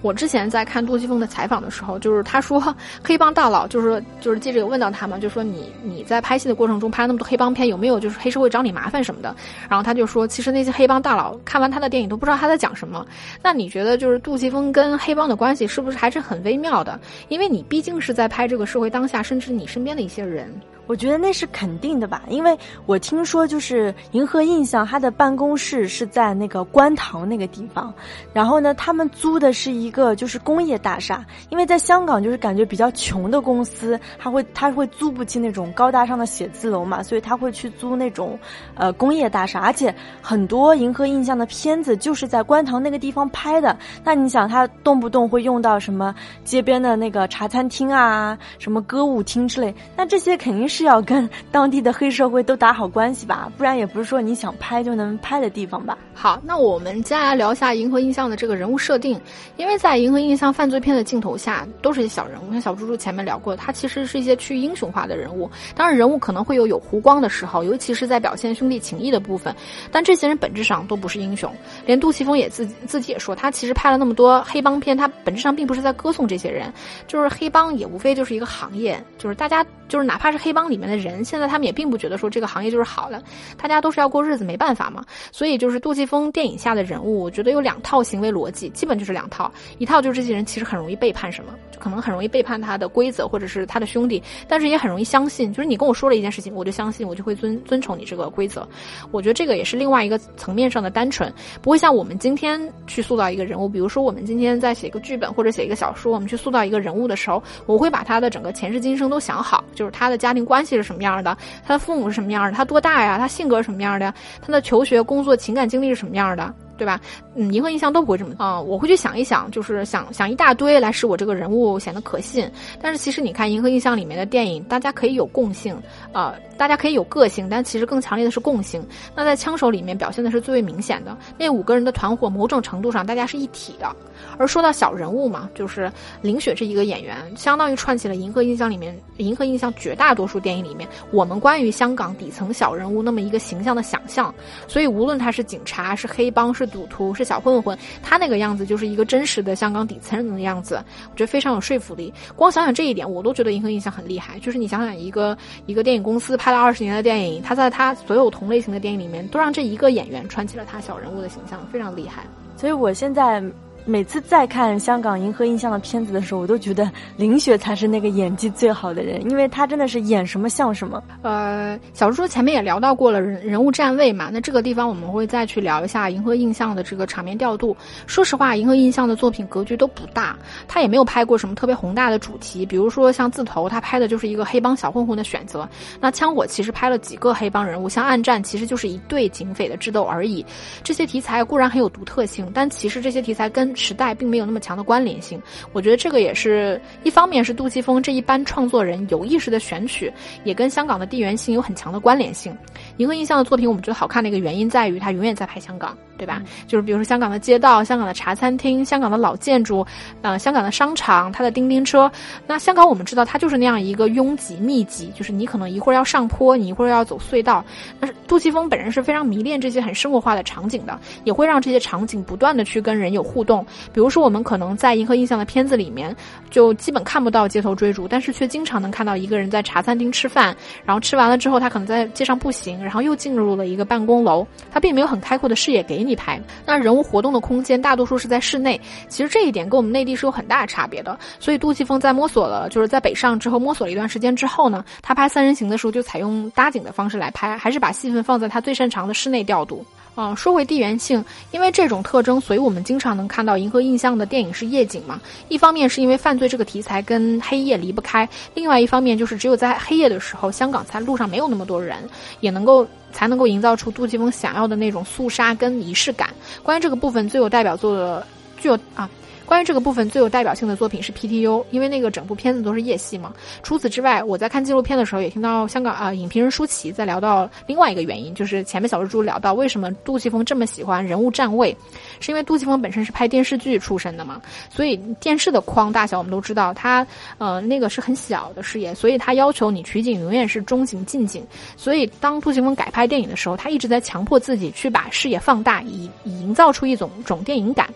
我之前在看杜琪峰的采访的时候，就是他说黑帮大佬，就是就是记者有问到他嘛，就说你你在拍戏的过程中拍那么多黑帮片，有没有就是黑社会找你麻烦什么的？然后他就说，其实那些黑帮大佬看完他的电影都不知道他在讲什么。那你觉得就是杜琪峰跟黑帮的关系是不是还是很微妙的？因为你毕竟是在拍这个社会当下，甚至你身边的一些人。我觉得那是肯定的吧，因为我听说就是银河印象，它的办公室是在那个观塘那个地方，然后呢，他们租的是一个就是工业大厦，因为在香港就是感觉比较穷的公司，他会他会租不起那种高大上的写字楼嘛，所以他会去租那种呃工业大厦，而且很多银河印象的片子就是在观塘那个地方拍的，那你想他动不动会用到什么街边的那个茶餐厅啊，什么歌舞厅之类，那这些肯定是。是要跟当地的黑社会都打好关系吧，不然也不是说你想拍就能拍的地方吧。好，那我们接下来聊一下银河印象的这个人物设定，因为在银河印象犯罪片的镜头下，都是一些小人物，像小猪猪前面聊过，他其实是一些趋于英雄化的人物。当然，人物可能会有有弧光的时候，尤其是在表现兄弟情谊的部分，但这些人本质上都不是英雄。连杜琪峰也自自己也说，他其实拍了那么多黑帮片，他本质上并不是在歌颂这些人，就是黑帮也无非就是一个行业，就是大家就是哪怕是黑帮。里面的人现在他们也并不觉得说这个行业就是好的，大家都是要过日子，没办法嘛。所以就是杜琪峰电影下的人物，我觉得有两套行为逻辑，基本就是两套。一套就是这些人其实很容易背叛什么，就可能很容易背叛他的规则或者是他的兄弟，但是也很容易相信，就是你跟我说了一件事情，我就相信，我就会遵遵从你这个规则。我觉得这个也是另外一个层面上的单纯，不会像我们今天去塑造一个人物，比如说我们今天在写一个剧本或者写一个小说，我们去塑造一个人物的时候，我会把他的整个前世今生都想好，就是他的家庭关系是什么样的，他的父母是什么样的，他多大呀，他性格是什么样的，他的求学、工作、情感经历是什么样的。对吧？嗯，银河印象都不会这么啊，我会去想一想，就是想想一大堆来使我这个人物显得可信。但是其实你看银河印象里面的电影，大家可以有共性啊，大家可以有个性，但其实更强烈的是共性。那在枪手里面表现的是最为明显的，那五个人的团伙，某种程度上大家是一体的。而说到小人物嘛，就是林雪这一个演员，相当于串起了银河印象里面银河印象绝大多数电影里面我们关于香港底层小人物那么一个形象的想象。所以无论他是警察，是黑帮，是赌徒是小混混，他那个样子就是一个真实的香港底层人的样子，我觉得非常有说服力。光想想这一点，我都觉得银河印象很厉害。就是你想想，一个一个电影公司拍了二十年的电影，他在他所有同类型的电影里面，都让这一个演员穿起了他小人物的形象，非常厉害。所以我现在。每次再看香港银河印象的片子的时候，我都觉得林雪才是那个演技最好的人，因为她真的是演什么像什么。呃，小猪说前面也聊到过了人人物站位嘛，那这个地方我们会再去聊一下银河印象的这个场面调度。说实话，银河印象的作品格局都不大，他也没有拍过什么特别宏大的主题，比如说像字头，他拍的就是一个黑帮小混混的选择。那枪火其实拍了几个黑帮人物，像暗战其实就是一对警匪的智斗而已。这些题材固然很有独特性，但其实这些题材跟时代并没有那么强的关联性，我觉得这个也是一方面是杜琪峰这一班创作人有意识的选取，也跟香港的地缘性有很强的关联性。银河印象的作品，我们觉得好看的一个原因在于它永远在拍香港。对吧？就是比如说香港的街道、香港的茶餐厅、香港的老建筑，呃，香港的商场、它的叮叮车。那香港我们知道它就是那样一个拥挤密集，就是你可能一会儿要上坡，你一会儿要走隧道。但是杜琪峰本人是非常迷恋这些很生活化的场景的，也会让这些场景不断的去跟人有互动。比如说我们可能在银河印象的片子里面，就基本看不到街头追逐，但是却经常能看到一个人在茶餐厅吃饭，然后吃完了之后，他可能在街上步行，然后又进入了一个办公楼，他并没有很开阔的视野给你。拍，那人物活动的空间大多数是在室内，其实这一点跟我们内地是有很大差别的。所以杜琪峰在摸索了，就是在北上之后摸索了一段时间之后呢，他拍三人行的时候就采用搭景的方式来拍，还是把戏份放在他最擅长的室内调度。啊，说回地缘性，因为这种特征，所以我们经常能看到银河印象的电影是夜景嘛。一方面是因为犯罪这个题材跟黑夜离不开，另外一方面就是只有在黑夜的时候，香港才路上没有那么多人，也能够才能够营造出杜琪峰想要的那种肃杀跟仪式感。关于这个部分，最有代表作的具有啊。关于这个部分最有代表性的作品是 PTU，因为那个整部片子都是夜戏嘛。除此之外，我在看纪录片的时候也听到香港啊影评人舒淇在聊到另外一个原因，就是前面小蜘蛛聊到为什么杜琪峰这么喜欢人物站位，是因为杜琪峰本身是拍电视剧出身的嘛，所以电视的框大小我们都知道，他呃那个是很小的视野，所以他要求你取景永远是中景近景。所以当杜琪峰改拍电影的时候，他一直在强迫自己去把视野放大，以以营造出一种种电影感。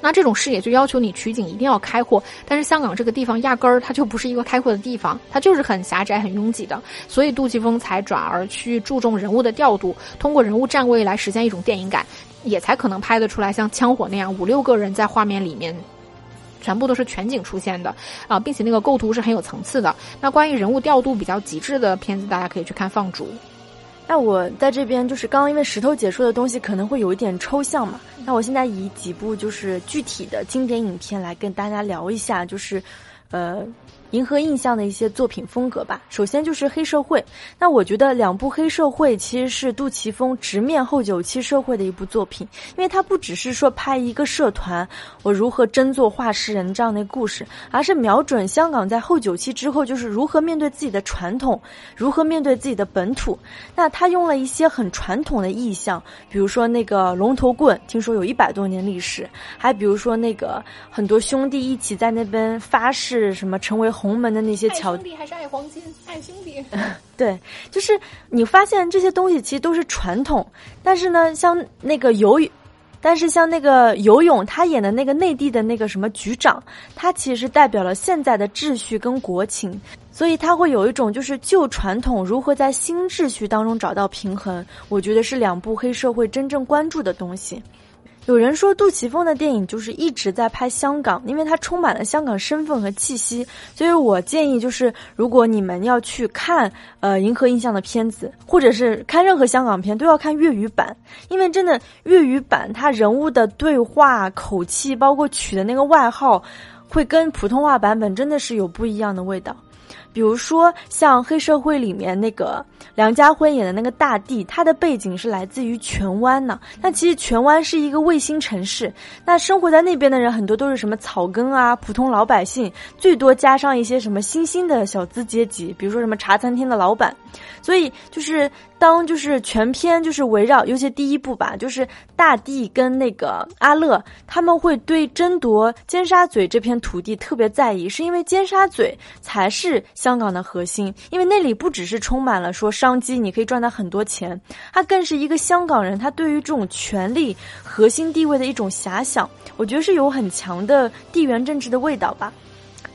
那这种视野就要求你取景一定要开阔，但是香港这个地方压根儿它就不是一个开阔的地方，它就是很狭窄、很拥挤的，所以杜琪峰才转而去注重人物的调度，通过人物站位来实现一种电影感，也才可能拍得出来像枪火那样五六个人在画面里面，全部都是全景出现的啊，并且那个构图是很有层次的。那关于人物调度比较极致的片子，大家可以去看《放逐》。那我在这边就是刚刚因为石头姐说的东西可能会有一点抽象嘛，那我现在以几部就是具体的经典影片来跟大家聊一下，就是，呃。银河印象的一些作品风格吧。首先就是黑社会，那我觉得两部黑社会其实是杜琪峰直面后九七社会的一部作品，因为他不只是说拍一个社团我如何争做画师人这样的故事，而是瞄准香港在后九七之后就是如何面对自己的传统，如何面对自己的本土。那他用了一些很传统的意象，比如说那个龙头棍，听说有一百多年历史，还比如说那个很多兄弟一起在那边发誓什么成为。洪门的那些桥，兄弟还是爱黄金，爱兄弟。对，就是你发现这些东西其实都是传统，但是呢，像那个游，但是像那个游泳，他演的那个内地的那个什么局长，他其实代表了现在的秩序跟国情，所以他会有一种就是旧传统如何在新秩序当中找到平衡，我觉得是两部黑社会真正关注的东西。有人说杜琪峰的电影就是一直在拍香港，因为它充满了香港身份和气息。所以我建议就是，如果你们要去看呃银河印象的片子，或者是看任何香港片，都要看粤语版，因为真的粤语版它人物的对话口气，包括取的那个外号，会跟普通话版本真的是有不一样的味道。比如说像黑社会里面那个梁家辉演的那个大地，他的背景是来自于荃湾呢。那其实荃湾是一个卫星城市，那生活在那边的人很多都是什么草根啊、普通老百姓，最多加上一些什么新兴的小资阶级，比如说什么茶餐厅的老板。所以就是当就是全篇就是围绕，尤其第一部吧，就是大地跟那个阿乐他们会对争夺尖沙咀这片土地特别在意，是因为尖沙咀才是香港的核心，因为那里不只是充满了说商机，你可以赚到很多钱，它更是一个香港人他对于这种权力核心地位的一种遐想，我觉得是有很强的地缘政治的味道吧。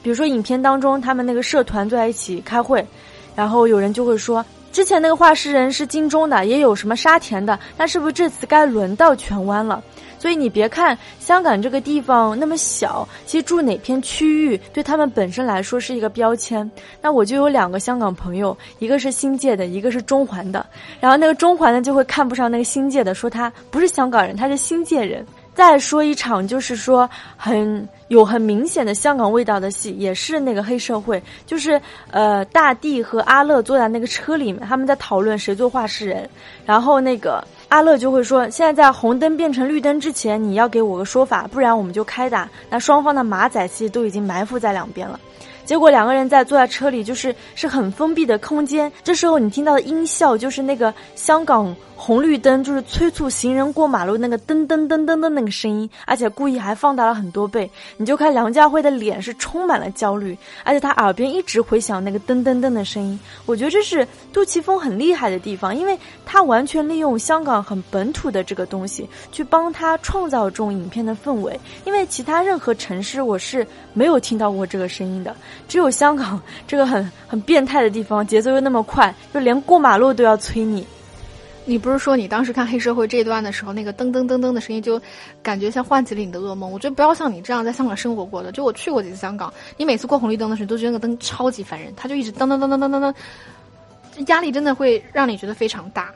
比如说影片当中，他们那个社团坐在一起开会，然后有人就会说。之前那个画师人是金钟的，也有什么沙田的，那是不是这次该轮到荃湾了？所以你别看香港这个地方那么小，其实住哪片区域对他们本身来说是一个标签。那我就有两个香港朋友，一个是新界的，一个是中环的。然后那个中环的就会看不上那个新界的，说他不是香港人，他是新界人。再说一场，就是说很有很明显的香港味道的戏，也是那个黑社会，就是呃大地和阿乐坐在那个车里面，他们在讨论谁做画事人，然后那个阿乐就会说，现在在红灯变成绿灯之前，你要给我个说法，不然我们就开打。那双方的马仔其实都已经埋伏在两边了。结果两个人在坐在车里，就是是很封闭的空间。这时候你听到的音效，就是那个香港。红绿灯就是催促行人过马路那个噔噔噔噔的那个声音，而且故意还放大了很多倍。你就看梁家辉的脸是充满了焦虑，而且他耳边一直回响那个噔噔噔的声音。我觉得这是杜琪峰很厉害的地方，因为他完全利用香港很本土的这个东西去帮他创造这种影片的氛围。因为其他任何城市我是没有听到过这个声音的，只有香港这个很很变态的地方，节奏又那么快，就连过马路都要催你。你不是说你当时看黑社会这一段的时候，那个噔噔噔噔的声音就感觉像唤起了你的噩梦？我觉得不要像你这样在香港生活过的，就我去过几次香港，你每次过红绿灯的时候都觉得那个灯超级烦人，它就一直噔噔噔噔噔噔噔，压力真的会让你觉得非常大。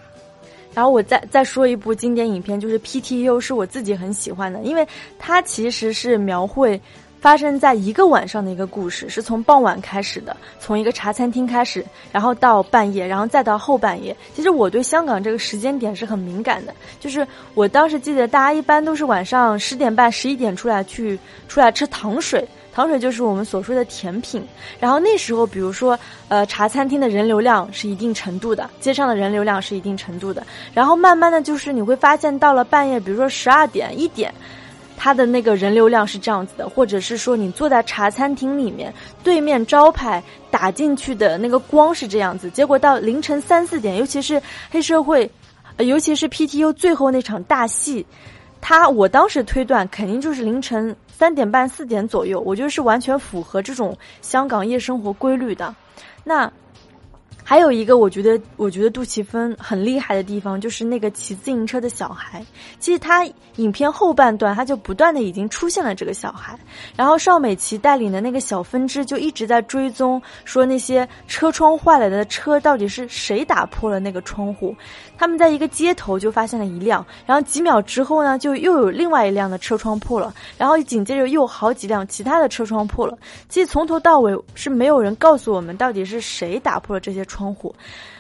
然后我再再说一部经典影片，就是 PTU，是我自己很喜欢的，因为它其实是描绘。发生在一个晚上的一个故事，是从傍晚开始的，从一个茶餐厅开始，然后到半夜，然后再到后半夜。其实我对香港这个时间点是很敏感的，就是我当时记得大家一般都是晚上十点半、十一点出来去出来吃糖水，糖水就是我们所说的甜品。然后那时候，比如说呃茶餐厅的人流量是一定程度的，街上的人流量是一定程度的。然后慢慢的就是你会发现，到了半夜，比如说十二点、一点。它的那个人流量是这样子的，或者是说你坐在茶餐厅里面，对面招牌打进去的那个光是这样子，结果到凌晨三四点，尤其是黑社会，尤其是 PTU 最后那场大戏，它我当时推断肯定就是凌晨三点半四点左右，我觉得是完全符合这种香港夜生活规律的。那。还有一个，我觉得，我觉得杜琪峰很厉害的地方，就是那个骑自行车的小孩。其实他影片后半段，他就不断的已经出现了这个小孩。然后邵美琪带领的那个小分支就一直在追踪，说那些车窗坏了的车到底是谁打破了那个窗户。他们在一个街头就发现了一辆，然后几秒之后呢，就又有另外一辆的车窗破了，然后紧接着又好几辆其他的车窗破了。其实从头到尾是没有人告诉我们到底是谁打破了这些窗。窗户，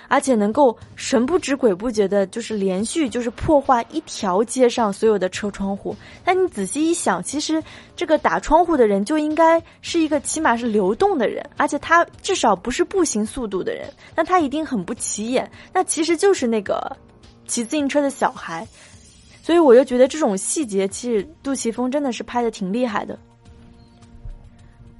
而且能够神不知鬼不觉的，就是连续就是破坏一条街上所有的车窗户。但你仔细一想，其实这个打窗户的人就应该是一个起码是流动的人，而且他至少不是步行速度的人，那他一定很不起眼。那其实就是那个骑自行车的小孩，所以我就觉得这种细节，其实杜琪峰真的是拍的挺厉害的。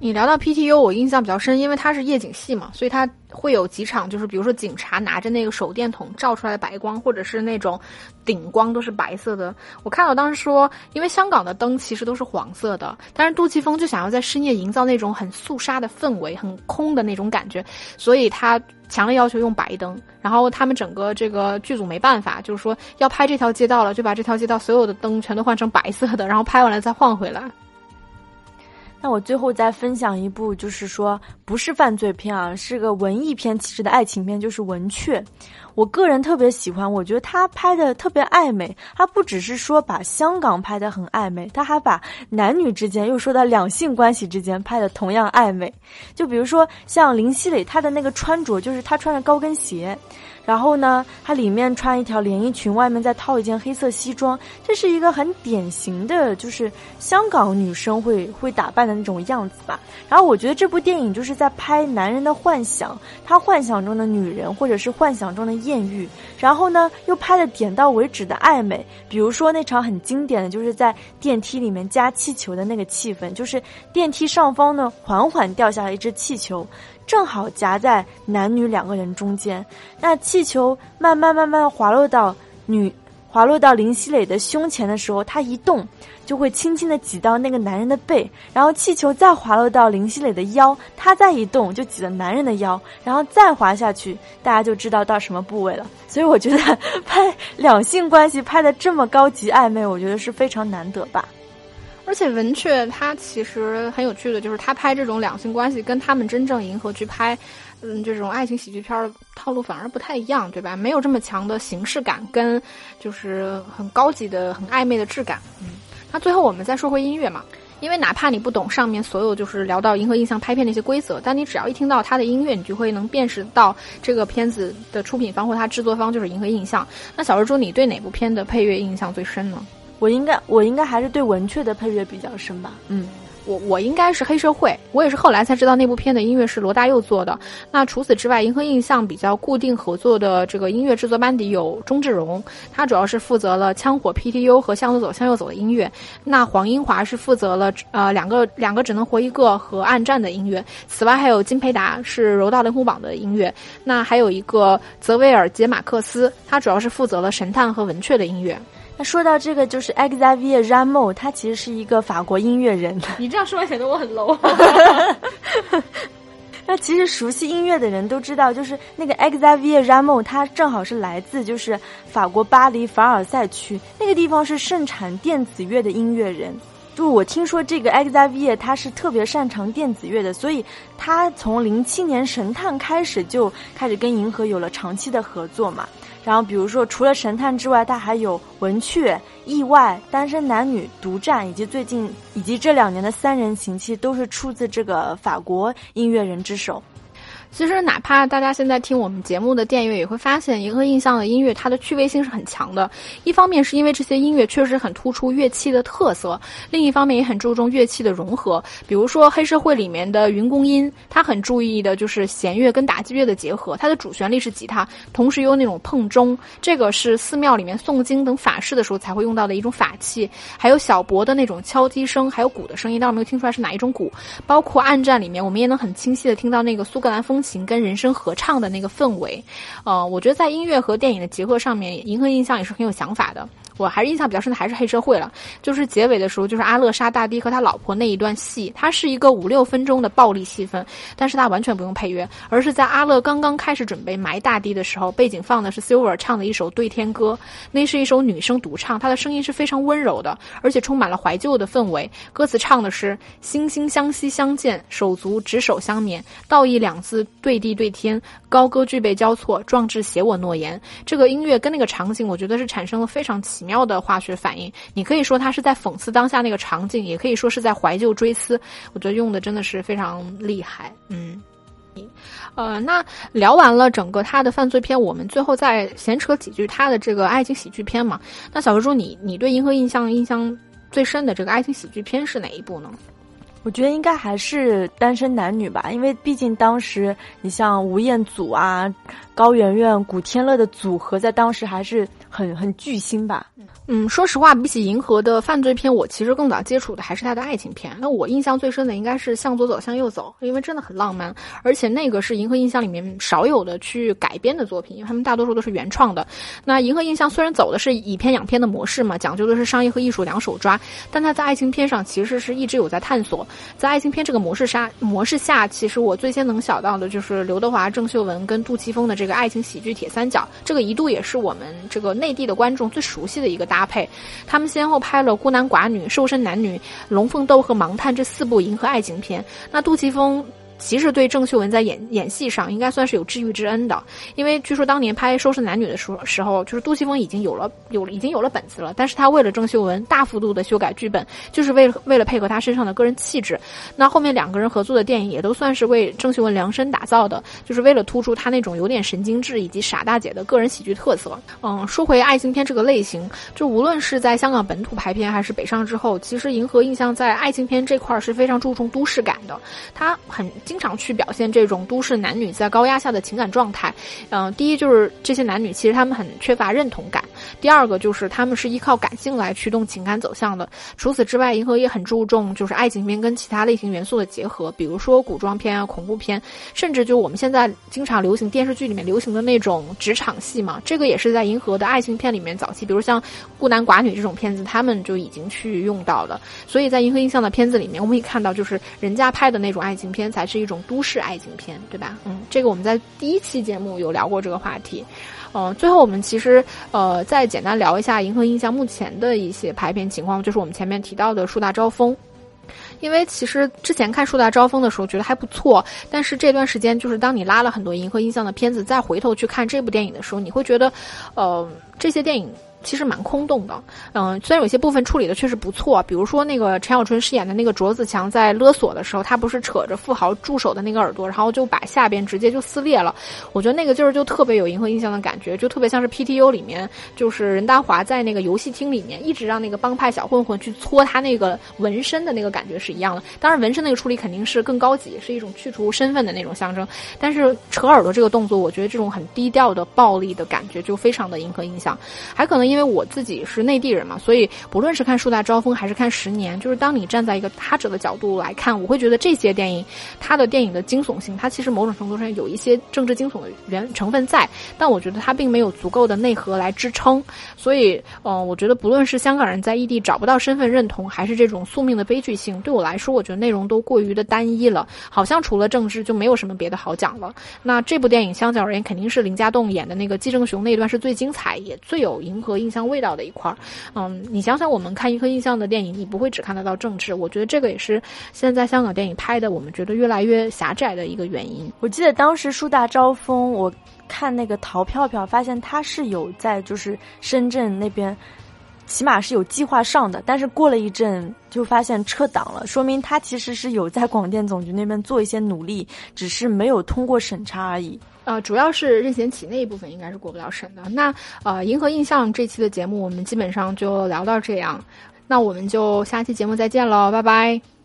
你聊到 PTU，我印象比较深，因为它是夜景戏嘛，所以它会有几场，就是比如说警察拿着那个手电筒照出来的白光，或者是那种顶光都是白色的。我看到当时说，因为香港的灯其实都是黄色的，但是杜琪峰就想要在深夜营造那种很肃杀的氛围，很空的那种感觉，所以他强烈要求用白灯。然后他们整个这个剧组没办法，就是说要拍这条街道了，就把这条街道所有的灯全都换成白色的，然后拍完了再换回来。那我最后再分享一部，就是说不是犯罪片啊，是个文艺片其实的爱情片，就是《文雀》。我个人特别喜欢，我觉得他拍的特别暧昧。他不只是说把香港拍的很暧昧，他还把男女之间又说到两性关系之间拍的同样暧昧。就比如说像林熙蕾，她的那个穿着就是她穿着高跟鞋。然后呢，她里面穿一条连衣裙，外面再套一件黑色西装，这是一个很典型的，就是香港女生会会打扮的那种样子吧。然后我觉得这部电影就是在拍男人的幻想，他幻想中的女人，或者是幻想中的艳遇。然后呢，又拍的点到为止的暧昧，比如说那场很经典的就是在电梯里面加气球的那个气氛，就是电梯上方呢缓缓掉下来一只气球。正好夹在男女两个人中间，那气球慢慢慢慢滑落到女滑落到林熙蕾的胸前的时候，它一动就会轻轻的挤到那个男人的背，然后气球再滑落到林熙蕾的腰，它再一动就挤到男人的腰，然后再滑下去，大家就知道到什么部位了。所以我觉得拍两性关系拍的这么高级暧昧，我觉得是非常难得吧。而且文雀他其实很有趣的就是他拍这种两性关系，跟他们真正银河去拍，嗯，这种爱情喜剧片的套路反而不太一样，对吧？没有这么强的形式感，跟就是很高级的、很暧昧的质感。嗯，那最后我们再说回音乐嘛，因为哪怕你不懂上面所有就是聊到银河印象拍片那些规则，但你只要一听到它的音乐，你就会能辨识到这个片子的出品方或它制作方就是银河印象。那小蜘蛛，你对哪部片的配乐印象最深呢？我应该，我应该还是对文雀的配乐比较深吧。嗯，我我应该是黑社会，我也是后来才知道那部片的音乐是罗大佑做的。那除此之外，银河印象比较固定合作的这个音乐制作班底有钟志荣，他主要是负责了《枪火 PTU》和《向左走向右走》的音乐。那黄英华是负责了呃两个两个只能活一个和暗战的音乐。此外还有金培达是柔道连虎榜的音乐。那还有一个泽维尔杰马克斯，他主要是负责了神探和文雀的音乐。那说到这个，就是 Xavier Rameau，他其实是一个法国音乐人。你这样说显得我很 low。那其实熟悉音乐的人都知道，就是那个 Xavier Rameau，他正好是来自就是法国巴黎凡尔赛区那个地方，是盛产电子乐的音乐人。就我听说这个 Xavier 他是特别擅长电子乐的，所以他从零七年神探开始就开始跟银河有了长期的合作嘛。然后，比如说，除了神探之外，他还有文雀、意外、单身男女、独占，以及最近以及这两年的三人行，其实都是出自这个法国音乐人之手。其实，哪怕大家现在听我们节目的电乐，也会发现银河印象的音乐它的趣味性是很强的。一方面是因为这些音乐确实很突出乐器的特色，另一方面也很注重乐器的融合。比如说黑社会里面的云公音，它很注意的就是弦乐跟打击乐的结合。它的主旋律是吉他，同时有那种碰钟，这个是寺庙里面诵经等法事的时候才会用到的一种法器。还有小博的那种敲击声，还有鼓的声音，但我没有听出来是哪一种鼓。包括暗战里面，我们也能很清晰的听到那个苏格兰风。情跟人声合唱的那个氛围，呃，我觉得在音乐和电影的结合上面，银河印象也是很有想法的。我还是印象比较深的还是黑社会了，就是结尾的时候，就是阿乐杀大堤和他老婆那一段戏，它是一个五六分钟的暴力戏份，但是它完全不用配乐，而是在阿乐刚刚开始准备埋大堤的时候，背景放的是 Silver 唱的一首对天歌，那是一首女生独唱，她的声音是非常温柔的，而且充满了怀旧的氛围。歌词唱的是惺惺相惜相见，手足执手相勉，道义两字对地对天，高歌具备交错，壮志写我诺言。这个音乐跟那个场景，我觉得是产生了非常奇妙。妙的化学反应，你可以说它是在讽刺当下那个场景，也可以说是在怀旧追思。我觉得用的真的是非常厉害。嗯，呃，那聊完了整个他的犯罪片，我们最后再闲扯几句他的这个爱情喜剧片嘛。那小蜘蛛，你你对银河印象印象最深的这个爱情喜剧片是哪一部呢？我觉得应该还是单身男女吧，因为毕竟当时你像吴彦祖啊、高圆圆、古天乐的组合，在当时还是。很很巨星吧，嗯，说实话，比起银河的犯罪片，我其实更早接触的还是他的爱情片。那我印象最深的应该是《向左走，向右走》，因为真的很浪漫，而且那个是银河印象里面少有的去改编的作品，因为他们大多数都是原创的。那银河印象虽然走的是以片养片的模式嘛，讲究的是商业和艺术两手抓，但他在爱情片上其实是一直有在探索。在爱情片这个模式下，模式下，其实我最先能想到的就是刘德华、郑秀文跟杜琪峰的这个爱情喜剧铁三角，这个一度也是我们这个。内地的观众最熟悉的一个搭搭配。他们先后拍了《孤男寡女》《瘦身男女》《龙凤斗》和《盲探》这四部银河爱情片。那杜琪峰。其实对郑秀文在演演戏上应该算是有知遇之恩的，因为据说当年拍《收拾男女》的时时候，就是杜琪峰已经有了有已经有了本子了，但是他为了郑秀文大幅度的修改剧本，就是为了为了配合他身上的个人气质。那后面两个人合作的电影也都算是为郑秀文量身打造的，就是为了突出他那种有点神经质以及傻大姐的个人喜剧特色。嗯，说回爱情片这个类型，就无论是在香港本土拍片还是北上之后，其实银河印象在爱情片这块是非常注重都市感的，他很。经常去表现这种都市男女在高压下的情感状态，嗯，第一就是这些男女其实他们很缺乏认同感，第二个就是他们是依靠感性来驱动情感走向的。除此之外，银河也很注重就是爱情片跟其他类型元素的结合，比如说古装片啊、恐怖片，甚至就我们现在经常流行电视剧里面流行的那种职场戏嘛，这个也是在银河的爱情片里面早期，比如像孤男寡女这种片子，他们就已经去用到了。所以在银河印象的片子里面，我们可以看到，就是人家拍的那种爱情片才是。一种都市爱情片，对吧？嗯，这个我们在第一期节目有聊过这个话题。嗯，最后我们其实呃再简单聊一下银河印象目前的一些排片情况，就是我们前面提到的《树大招风》。因为其实之前看《树大招风》的时候觉得还不错，但是这段时间就是当你拉了很多银河印象的片子，再回头去看这部电影的时候，你会觉得，呃，这些电影。其实蛮空洞的，嗯，虽然有些部分处理的确实不错，比如说那个陈小春饰演的那个卓子强在勒索的时候，他不是扯着富豪助手的那个耳朵，然后就把下边直接就撕裂了。我觉得那个劲儿就特别有银河印象的感觉，就特别像是 PTU 里面，就是任达华在那个游戏厅里面一直让那个帮派小混混去搓他那个纹身的那个感觉是一样的。当然纹身那个处理肯定是更高级，是一种去除身份的那种象征。但是扯耳朵这个动作，我觉得这种很低调的暴力的感觉就非常的银河印象，还可能。因为我自己是内地人嘛，所以不论是看《树大招风》还是看《十年》，就是当你站在一个他者的角度来看，我会觉得这些电影，它的电影的惊悚性，它其实某种程度上有一些政治惊悚的原成分在，但我觉得它并没有足够的内核来支撑。所以，嗯，我觉得不论是香港人在异地找不到身份认同，还是这种宿命的悲剧性，对我来说，我觉得内容都过于的单一了，好像除了政治就没有什么别的好讲了。那这部电影相较而言，肯定是林家栋演的那个季正雄那一段是最精彩，也最有迎合。印象味道的一块儿，嗯，你想想，我们看银河印象的电影，你不会只看得到政治。我觉得这个也是现在香港电影拍的，我们觉得越来越狭窄的一个原因。我记得当时树大招风，我看那个淘票票，发现他是有在就是深圳那边，起码是有计划上的，但是过了一阵就发现撤档了，说明他其实是有在广电总局那边做一些努力，只是没有通过审查而已。呃，主要是任贤齐那一部分应该是过不了审的。那呃，银河印象这期的节目我们基本上就聊到这样，那我们就下期节目再见喽，拜拜。